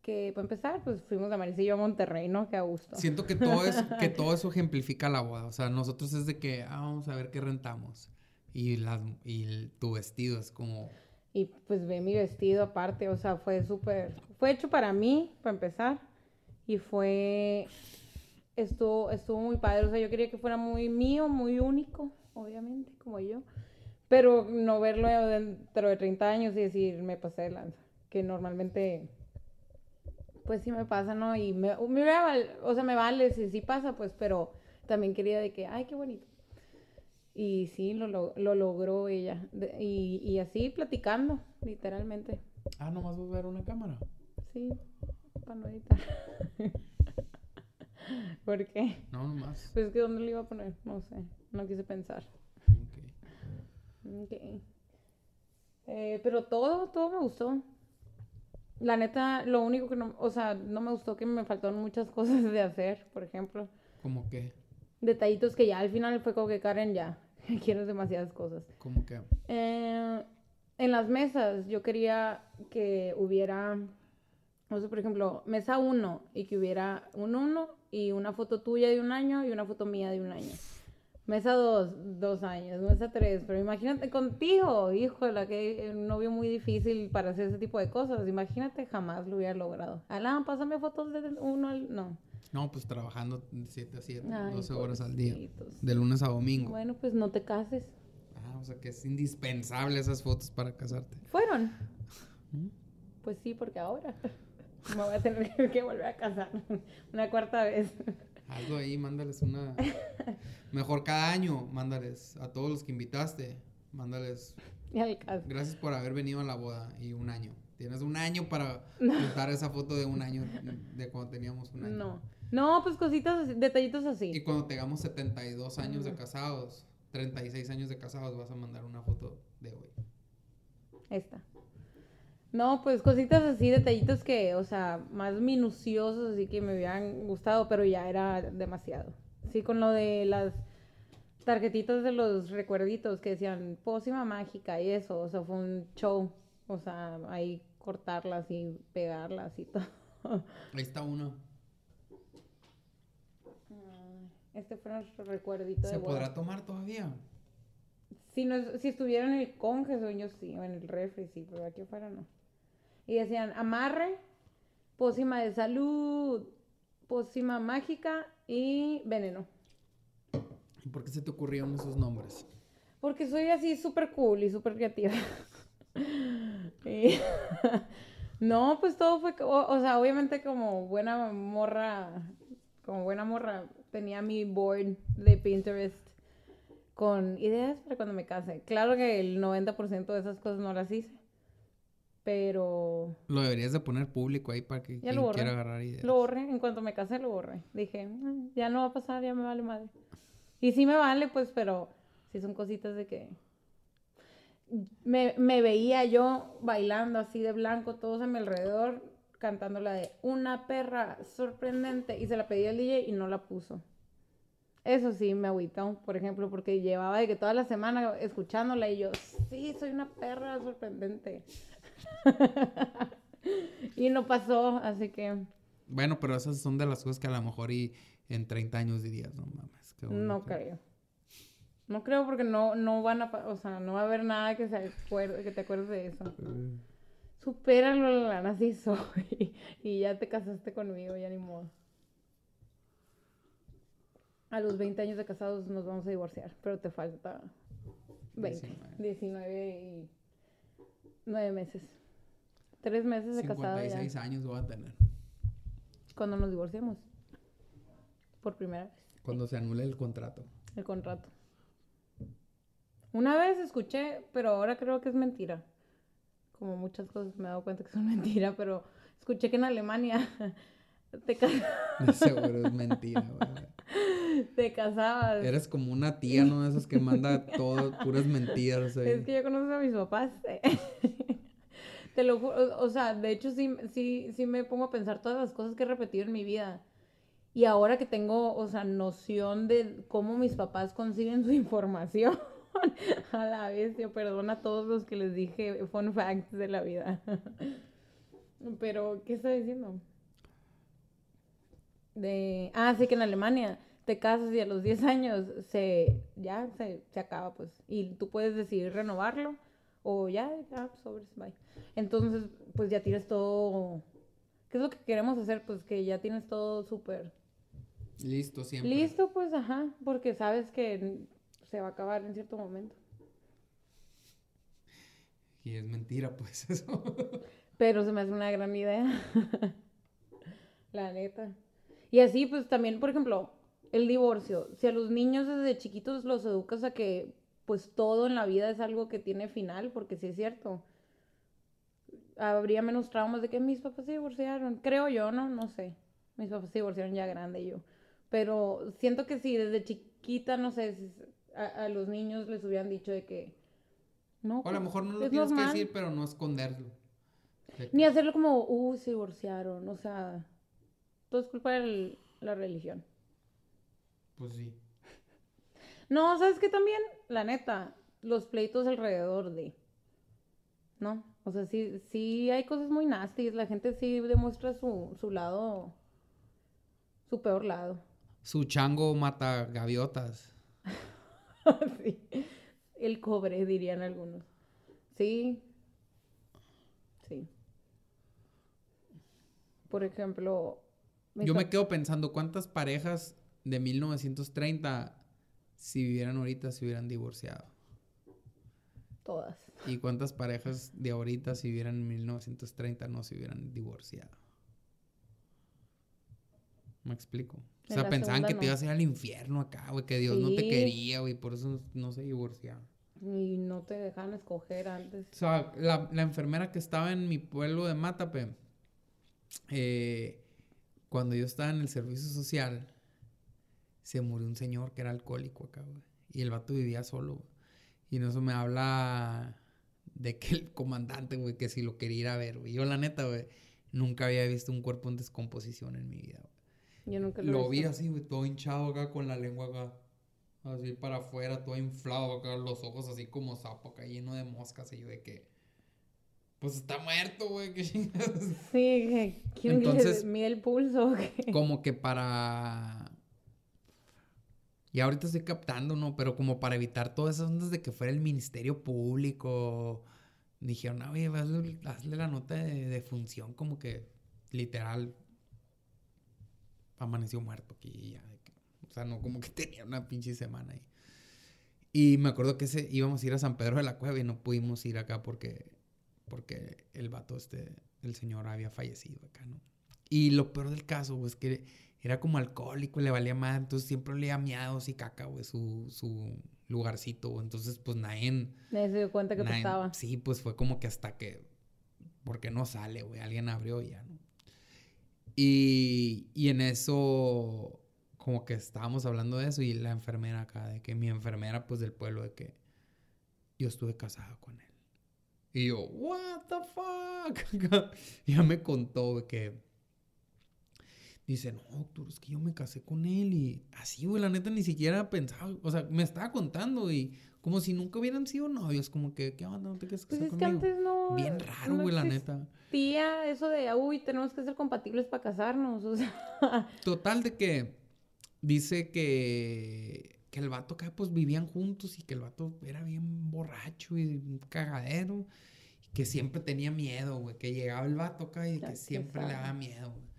que, para empezar, pues fuimos de Maricillo a Monterrey, ¿no? Qué a gusto. Siento que todo, eso, que todo eso ejemplifica la boda. O sea, nosotros es de que, ah, vamos a ver qué rentamos. Y, las, y el- tu vestido es como... Y pues ve mi vestido aparte, o sea, fue súper, fue hecho para mí, para empezar, y fue, estuvo, estuvo muy padre, o sea, yo quería que fuera muy mío, muy único, obviamente, como yo, pero no verlo dentro de 30 años y decir, me pasé de lanza, que normalmente, pues sí me pasa, ¿no? Y me, me hubiera val- o sea, me vale si sí pasa, pues, pero también quería de que, ay, qué bonito. Y sí, lo, lo, lo logró ella. De- y, y así platicando, literalmente. Ah, nomás vas a ver una cámara. Sí, para no editar. ¿Por qué? No, nomás. Pues que dónde le iba a poner, no sé, no quise pensar. Ok. Ok. Eh, pero todo, todo me gustó. La neta, lo único que no, o sea, no me gustó que me faltaron muchas cosas de hacer, por ejemplo. ¿Cómo que? Detallitos que ya al final fue como que Karen ya, quieres demasiadas cosas. ¿Cómo que? Eh, en las mesas yo quería que hubiera, o sea, por ejemplo, mesa 1 y que hubiera un 1 y una foto tuya de un año y una foto mía de un año. Mesa 2, dos años. Mesa 3, pero imagínate contigo, híjole, que un novio muy difícil para hacer ese tipo de cosas. Imagínate, jamás lo hubiera logrado. Alan, pásame fotos del 1 al... No. No, pues trabajando de 7 a 7, Ay, 12 horas al día. De lunes a domingo. Bueno, pues no te cases. Ah, o sea que es indispensable esas fotos para casarte. ¿Fueron? ¿Mm? Pues sí, porque ahora me voy a tener que volver a casar una cuarta vez. Hazlo ahí, mándales una. Mejor cada año, mándales a todos los que invitaste. Mándales. Y. Gracias por haber venido a la boda y un año. Tienes un año para juntar esa foto de un año de cuando teníamos un año. No. No, pues cositas, así, detallitos Y así. cuando tengamos 72 años de casados, 36 años de casados, vas a mandar una foto de hoy. Esta. No, pues cositas así, detallitos que, o sea, más minuciosos, así que me hubieran gustado, pero ya era demasiado. Sí, con lo de las tarjetitas de los recuerditos que decían pócima mágica y eso, o sea, fue un show. O sea, ahí cortarlas y pegarlas y todo. Ahí está uno. Este fue nuestro recuerdito de ¿Se boda. podrá tomar todavía? Si, no, si estuviera en el conge, yo sí, o en el refri, sí, pero aquí afuera no. Y decían amarre, pócima de salud, pócima mágica y veneno. ¿Y por qué se te ocurrieron esos nombres? Porque soy así súper cool y súper creativa. Y- no, pues todo fue, o, o sea, obviamente como buena morra, como buena morra, tenía mi board de Pinterest con ideas para cuando me case. Claro que el 90% de esas cosas no las hice, pero Lo deberías de poner público ahí para que Ya quien lo borré. quiera agarrar ideas. lo borré. En cuanto me casé, lo borré. Dije, "Mm, ya no va a pasar, ya me vale madre. Y sí me vale, pues, pero sí son cositas de que... Me, me veía yo bailando así de blanco, todos a mi alrededor, cantando la de Una perra sorprendente. Y se la pedí al DJ y no la puso. Eso sí me agüitó, por ejemplo, porque llevaba de que toda la semana escuchándola y yo, sí, soy una perra sorprendente. y no pasó, así que Bueno, pero esas son de las cosas que a lo mejor y en 30 años dirías, no mames. qué no bonito". creo. No creo porque no, no van a, o sea, no va a haber nada que se acuerde, que te acuerdes de eso. Supéralo, Lana, así soy. Y ya te casaste conmigo, ya ni modo. A los 20 años de casados nos vamos a divorciar, pero te falta 20, 19. 19 y 9 meses. Tres meses de casado ya. 56 años voy a tener. Cuando nos divorciamos. Por primera vez. Cuando se anule el contrato. El contrato. Una vez escuché, pero ahora creo que es mentira. Como muchas cosas me he dado cuenta que son mentira, pero escuché que en Alemania te, De seguro es mentira, güey. Te casabas. Eres como una tía, ¿no? Esas que manda todo, puras mentiras. ahí. Es que ya conoces a mis papás. Te lo juro, o sea, de hecho sí, sí, sí me pongo a pensar todas las cosas que he repetido en mi vida. Y ahora que tengo, o sea, noción de cómo mis papás consiguen su información, a la vez, yo perdona a todos los que les dije fun facts de la vida. Pero, ¿qué está diciendo? De, ah, sí que en Alemania te casas y a los 10 años se, ya se, se acaba, pues. Y tú puedes decidir renovarlo o ya, ya, sobres, bye. Entonces, pues ya tienes todo. ¿Qué es lo que queremos hacer? Pues que ya tienes todo súper Listo, siempre. listo, pues, ajá, porque sabes que se va a acabar en cierto momento. Y es mentira, pues, eso. Pero se me hace una gran idea. La neta. Y así, pues también, por ejemplo, el divorcio, si a los niños desde chiquitos los educas a que pues todo en la vida es algo que tiene final, porque sí es cierto. Habría menos traumas de que mis papás se divorciaron. Creo yo, ¿no? No sé. Mis papás se divorciaron ya grande yo. Pero siento que si desde chiquita, no sé, a, los niños les hubieran dicho de que... No, o a lo pues, mejor no lo tienes que decir, pero no esconderlo. Ni hacerlo como, uh, se divorciaron. O sea, todo es culpa de la religión. Pues sí. No, ¿sabes qué también? La neta, los pleitos alrededor de. ¿No? O sea, sí, sí hay cosas muy nasty. La gente sí demuestra su, su lado. Su peor lado. Su chango mata gaviotas. sí. El cobre, dirían algunos. Sí. Sí. Por ejemplo. Yo me quedo pensando cuántas parejas de 1930 si vivieran ahorita se hubieran divorciado? Todas. ¿Y cuántas parejas de ahorita si vivieran en 1930 no se hubieran divorciado? ¿Me explico? O sea, pensaban que te ibas a ir al infierno acá, güey, que Dios no te quería, güey, por eso no, se divorciaban. Y no te dejan escoger antes. O sea, la, enfermera que estaba en mi pueblo de Matape, eh, cuando yo estaba en el servicio social, se murió un señor que era alcohólico acá, güey. Y el vato vivía solo, güey. Y en eso me habla de que el comandante, güey, que si lo quería ir a ver, güey. Yo, la neta, güey, nunca había visto un cuerpo en descomposición en mi vida, güey. Yo nunca lo, lo vi así, güey, todo hinchado acá con la lengua acá. Así para afuera, todo inflado acá, los ojos así como sapo acá, lleno de moscas. Y yo de que. Pues está muerto, güey, qué chingados. Sí, que. Entonces, mide el pulso. Como que para y ahorita estoy captando, ¿no? Pero como para evitar todas esas ondas de que fuera el Ministerio Público, dijeron, no, oye, hazle, la nota de, función como que literal amaneció muerto aquí ya. O sea, no como que tenía una pinche semana ahí. Y me acuerdo que ese, íbamos a ir a San Pedro de la Cueva y no pudimos ir acá porque, porque el vato este, el señor había fallecido acá, ¿no? Y lo peor del caso, es que era como alcohólico, le valía más, entonces siempre olía miados y caca, güey, su, su lugarcito, Entonces, pues nadie... Nadie se dio cuenta que estaba. Sí, pues fue como que hasta que... Porque no sale, güey, alguien abrió ya, ¿no? Y, y en eso, como que estábamos hablando de eso y la enfermera acá, de que mi enfermera, pues del pueblo, de que yo estuve casado con él. Y yo, what the fuck? ya me contó que Dice, no, doctor, es que yo me casé con él y así, güey, la neta ni siquiera pensaba, o sea, me estaba contando y como si nunca hubieran sido novios, como que, ¿qué onda? ¿No te quieres pues es que antes no... Bien raro, güey, la neta. Tía, eso de, uy, tenemos que ser compatibles para casarnos, o sea... Total de que dice que, que el vato acá, pues, vivían juntos y que el vato era bien borracho y un cagadero y que siempre tenía miedo, güey, que llegaba el vato acá y que siempre le daba miedo, güey.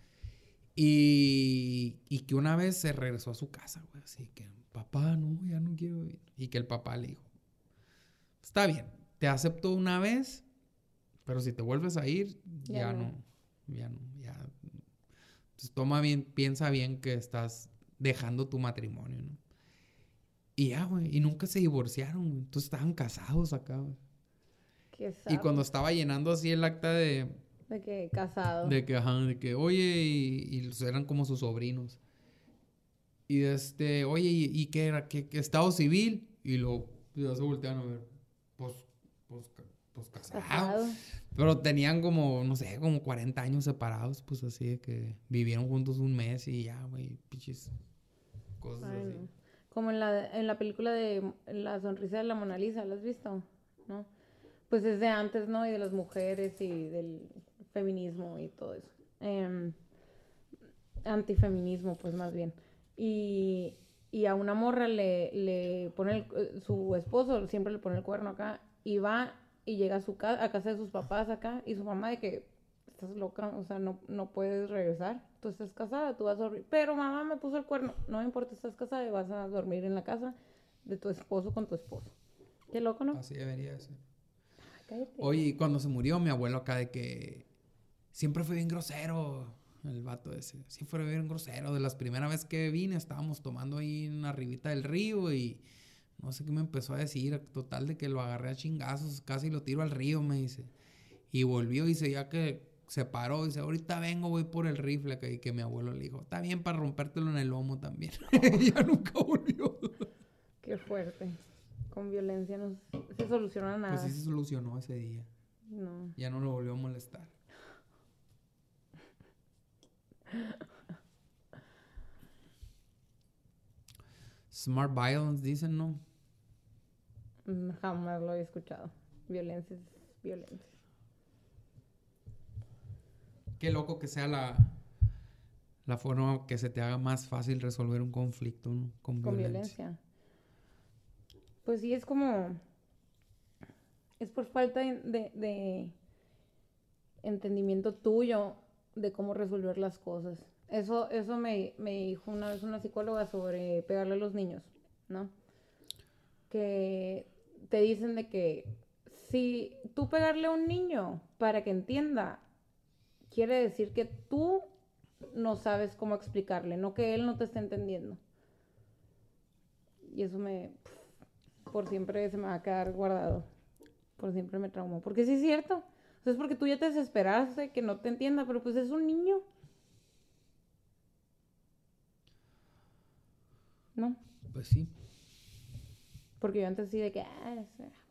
Y, y que una vez se regresó a su casa, güey. Así que, papá, no, ya no quiero ir. Y que el papá le dijo, está bien, te acepto una vez, pero si te vuelves a ir, ya, no. ya no, ya. Entonces toma bien, piensa bien que estás dejando tu matrimonio, ¿no? Y ya, güey, y nunca se divorciaron, Entonces estaban casados acá, güey. Y cuando estaba llenando así el acta de, de que casado. De que, ajá, de que, oye, y, eran como sus sobrinos. Y este, oye, ¿y, qué era? ¿Qué, estado civil? Y lo, ya se voltean a ver, pues, pues, pues casado. Pero tenían como, no sé, como 40 años separados, pues así de que vivieron juntos un mes y ya, güey, pichis. Cosas así. Como en la, en la película de La sonrisa de la Mona Lisa, ¿lo has visto? ¿No? Pues es de antes, ¿no? Y de las mujeres y del feminismo y todo eso. Eh, antifeminismo, pues más bien. Y, y, a una morra le, le pone el, su esposo, siempre le pone el cuerno acá, y va y llega a su casa, a casa de sus papás acá, y su mamá de que estás loca, o sea, no, no puedes regresar, tú estás casada, tú vas a dormir, pero mamá me puso el cuerno, no me importa, estás casada y vas a dormir en la casa de tu esposo con tu esposo. Qué loco, ¿no? Así debería ser. Oye, cuando se murió mi abuelo acá de que siempre fue bien grosero. el vato ese. Sí fue bien grosero. De las primeras veces que vine estábamos tomando ahí en la ribita del río y no sé qué me empezó a decir. Total de que lo agarré a chingazos, casi lo tiro al río, me dice. Y volvió y dice, ya que se paró, dice, ahorita vengo, voy por el rifle. Que, que mi abuelo le dijo, está bien para rompértelo en el lomo también. ya nunca volvió. Qué fuerte. Con violencia no se soluciona nada. Pues sí se solucionó ese día. No. Ya no lo volvió a molestar. Smart violence, dicen, ¿no? Jamás lo he escuchado. Violencia es violencia. Qué loco que sea la, la forma que se te haga más fácil resolver un conflicto, ¿no? Con, Con violencia. violencia. Pues sí, es como. Es por falta de- de entendimiento tuyo de cómo resolver las cosas. Eso, eso me, me dijo una vez una psicóloga sobre pegarle a los niños, ¿no? Que te dicen de que si tú pegarle a un niño para que entienda, quiere decir que tú no sabes cómo explicarle, no que él no te está entendiendo. Y eso me, por siempre se me va a quedar guardado. Por siempre me traumó. Porque sí es cierto. Sea, es porque tú ya te desesperaste que no te entienda, pero pues es un niño. ¿No? Pues sí. Porque yo antes sí de que, ah,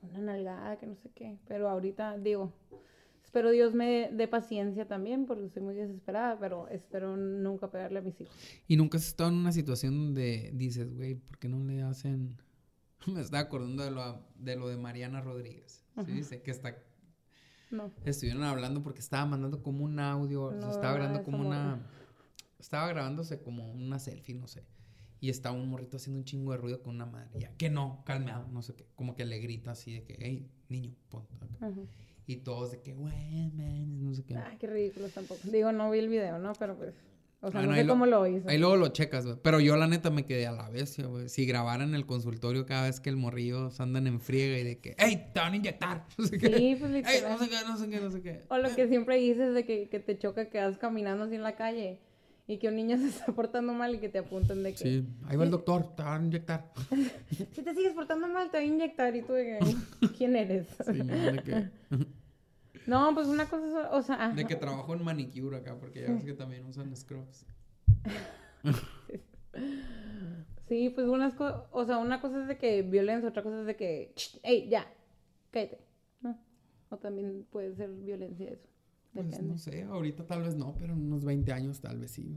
una nalgada, que no sé qué. Pero ahorita digo, espero Dios me dé paciencia también, porque estoy muy desesperada, pero espero nunca pegarle a mis hijos. ¿Y nunca has estado en una situación donde dices, güey, ¿por qué no le hacen...? Me estaba acordando de lo de, lo de Mariana Rodríguez. Sí, dice que está... No. Estuvieron hablando porque estaba mandando como un audio, o sea, No, estaba grabando como una... Estaba grabándose como una selfie, no sé. Y estaba un morrito haciendo un chingo de ruido con una madre. Ya, que no, calmeado, no sé qué. Como que le grita así de que, hey, niño, ponte acá". Ajá. Y todos de que, güey, man, no sé qué. Ay, qué ridículos tampoco. Digo, no vi el video, ¿no? Pero pues, o sea, Bueno, no sé cómo lo hizo. Ahí luego lo checas, güey. Pero yo la neta me quedé a la bestia, güey. Si grabaran en el consultorio cada vez que el morrillo se andan en friega y de que, ¡Ey, te van a inyectar! No sé qué. Sí, pues "Ey, no sé qué, no sé qué, no sé qué. O lo que siempre dices de que, que te choca que vas caminando así en la calle y que un niño se está portando mal y que te apuntan de que Sí, ahí va el doctor, te van a inyectar. si te sigues portando mal te voy a inyectar y tú de que ¿quién eres? Sí, no, de que, No, pues una cosa es, o sea, de que trabajo en manicure acá, porque ya ves que también usan scrubs. sí, pues unas cosas, o sea, una cosa es de que violencia, otra cosa es de que, "Ch, ey, ya, cállate, ¿no? O también puede ser violencia eso, Pues no sé, ahorita tal vez no, pero en unos 20 años tal vez sí.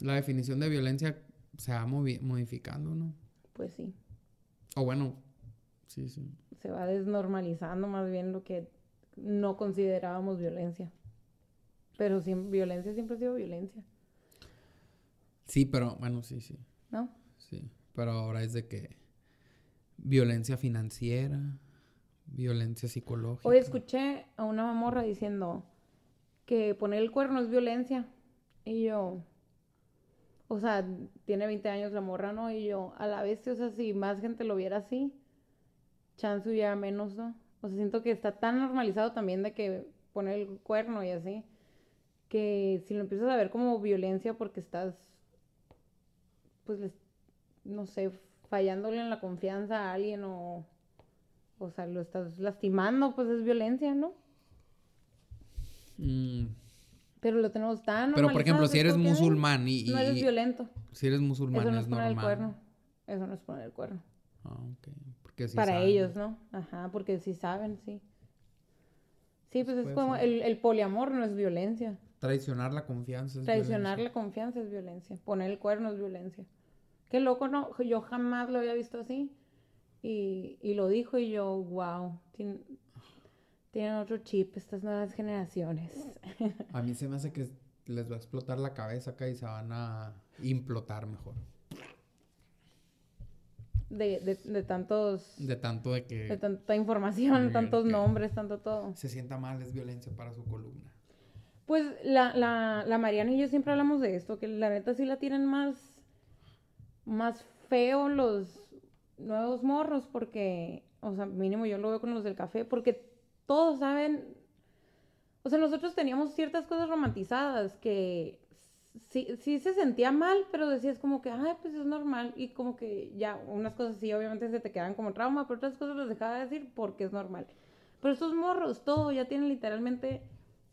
La definición de violencia se va modificando, ¿no? Pues sí, O bueno, sí, sí. se va desnormalizando más bien lo que no considerábamos violencia. Pero sin violencia siempre ha sido violencia, Sí, pero bueno, sí, sí. ¿no? Sí, pero ahora es de que violencia financiera, violencia psicológica. Hoy escuché a una morra diciendo que poner el cuerno es violencia. Y yo, o sea, tiene 20 años la morra, ¿no? Y yo, a la vez, o sea, si más gente lo viera así, chance hubiera menos, ¿no? O sea, siento que está tan normalizado también de que poner el cuerno y así, que si lo empiezas a ver como violencia porque estás, pues, les- no sé, fallándole en la confianza a alguien o, o sea, lo estás lastimando, pues es violencia, ¿no? Mm, Pero lo tenemos tan pero por ejemplo, si eres musulmán y, y- No eres violento. si eres musulmán Eso no es es poner el normal. cuerno. Eso no es poner el cuerno. Ah, ok. Sí Para saben. ellos, ¿no? Ajá, porque sí saben, sí. Sí, pues es puede como el, el poliamor no es violencia. Traicionar la confianza es Traicionar violencia. la confianza es violencia. Poner el cuerno es violencia. Qué loco, ¿no? Yo jamás lo había visto así. Y, y lo dijo y yo, wow, tienen, tienen otro chip estas nuevas generaciones. A mí se me hace que les va a explotar la cabeza acá y se van a implotar mejor. De, de, de tantos, De tanto de que de tanta información, tantos nombres, tanto todo. se sienta mal es violencia para su columna. Pues la, la, la Mariana y yo siempre hablamos de esto, que la neta sí la tienen más, más feo los nuevos morros, porque, o sea, mínimo yo lo veo con los del café, porque todos saben, O sea, nosotros teníamos ciertas cosas romantizadas que sí, sí se sentía mal, pero decías como que, ay, pues es normal. Y como que ya, unas cosas sí, obviamente se te quedan como trauma, pero otras cosas las dejaba de decir porque es normal. Pero estos morros, todo ya tienen literalmente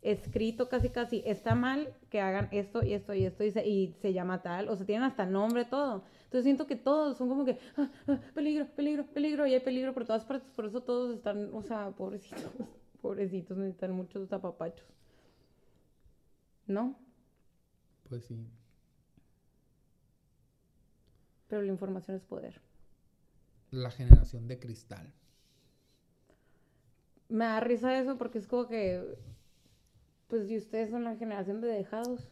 escrito casi casi, está mal que hagan esto y esto y esto y se, llama tal, o sea, tienen hasta nombre, todo. Entonces siento que todos son como que, ah, ah, peligro, peligro, peligro, y hay peligro por todas partes, por eso todos están, o sea, pobrecitos, pobrecitos, necesitan muchos zapapachos. ¿No? Pues sí. Pero la información es poder. La generación de cristal. Me da risa eso porque es como que, pues, y ustedes son la generación de dejados.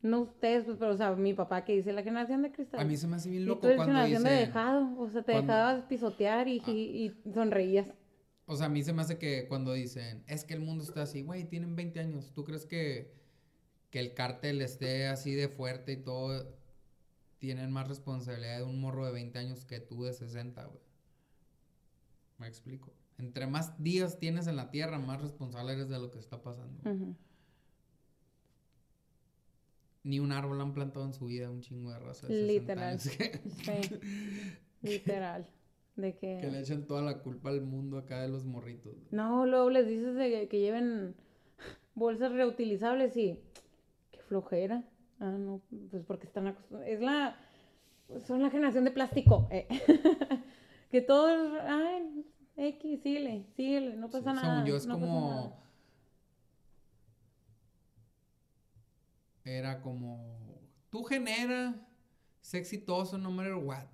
No ustedes, pues, pero, o sea, mi papá que dice la generación de cristal. A mí se me hace bien y loco tú eres cuando generación de dejado. O sea, te cuando- dejabas pisotear y, y, y sonreías. O sea, a mí se me hace que cuando dicen, es que el mundo está así, güey, tienen 20 años. ¿Tú crees que, que el cártel esté así de fuerte y todo? Tienen más responsabilidad de un morro de 20 años que tú de 60, güey. Me explico. Entre más días tienes en la tierra, más responsable eres de lo que está pasando. Ni un árbol han plantado en su vida un chingo de raza de 60 Literal. años que, Sí, literal. De que... que le echan toda la culpa al mundo acá de los morritos. güey. No, luego les dices de que, que lleven bolsas reutilizables y... Flojera. Ah, no, pues porque están acostumbrados. Es la... Son la generación de plástico. eh. que todos... Ay, X, síguele, síguele, no pasa Sí, nada. Según yo es no como... Era como... Tú genera, sé exitoso, no matter what.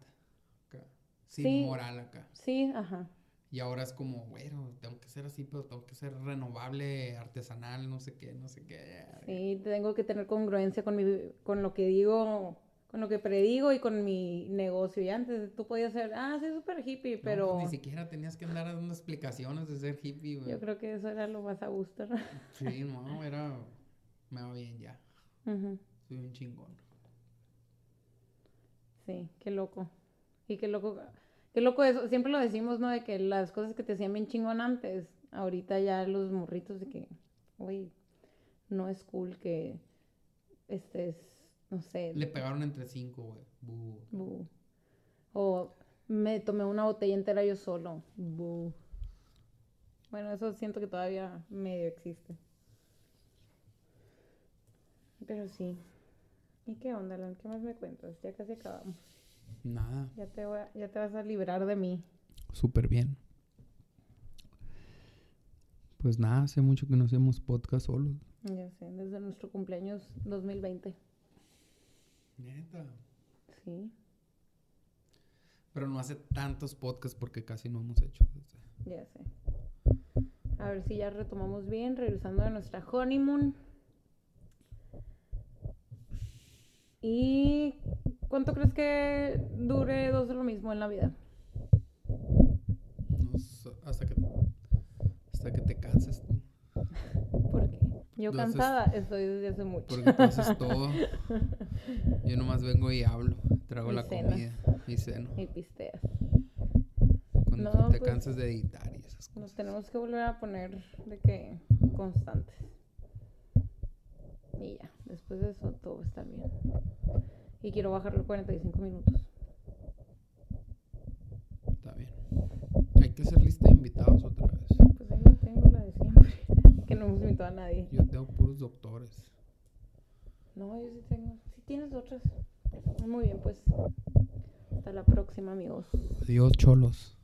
Acá. Sin Sí. moral acá. Sí, ajá. Y ahora es como, bueno, tengo que ser así, pero tengo que ser renovable, artesanal, no sé qué, no sé qué. Sí, tengo que tener congruencia con, mi, con lo que digo, con lo que predigo y con mi negocio. Y antes tú podías ser, ah, soy súper hippie, No, pero pues, ni siquiera tenías que andar dando explicaciones de ser hippie, güey. yo creo que eso era lo más a gusto. ¿no? Sí, no, era... Me va bien ya. Ujú. Soy un chingón. Sí, qué loco. Y qué loco, qué loco eso. Siempre lo decimos, ¿no? De que las cosas que te hacían bien chingón antes, ahorita ya los morritos de que, uy, no es cool que estés, no sé, Le pegaron entre cinco, güey. Bu. O me tomé una botella entera yo solo. bu. Bueno, eso siento que todavía medio existe. Pero sí. ¿Y qué onda, Alan? ¿Qué más me cuentas? Ya casi acabamos. Nada, Ya te, voy a- ya te vas a librar de mí. súper bien. Pues nada, hace mucho que no hacemos podcast solos. Ya sé, desde nuestro cumpleaños 2020. Neta. Sí, Pero no hace tantos podcasts porque casi no hemos hecho. ya sé. A ver si ya retomamos bien, regresando a nuestra honeymoon. ¿Y cuánto crees que dure dos de lo mismo en la vida? No sé, hasta que hasta que te canses tú. Porque yo Entonces- cansada estoy desde hace mucho. Porque tú haces todo. Yo nomás vengo y hablo. Trago la comida y ceno. Y pisteas. Cuando No, te pues- cansas de editar y esas Nos cosas. tenemos que volver a poner de que constantes. Y ya, después de eso todo estar bien. Y quiero bajarlo a 45 minutos. Está bien. Hay que hacer lista de invitados otra vez. Pues ahí la tengo, la de siempre. que no hemos invitado a nadie. Yo tengo puros doctores. No, yo sí tengo. Sí tienes otras. Muy bien, pues. Hasta la próxima, amigos. Adiós, cholos.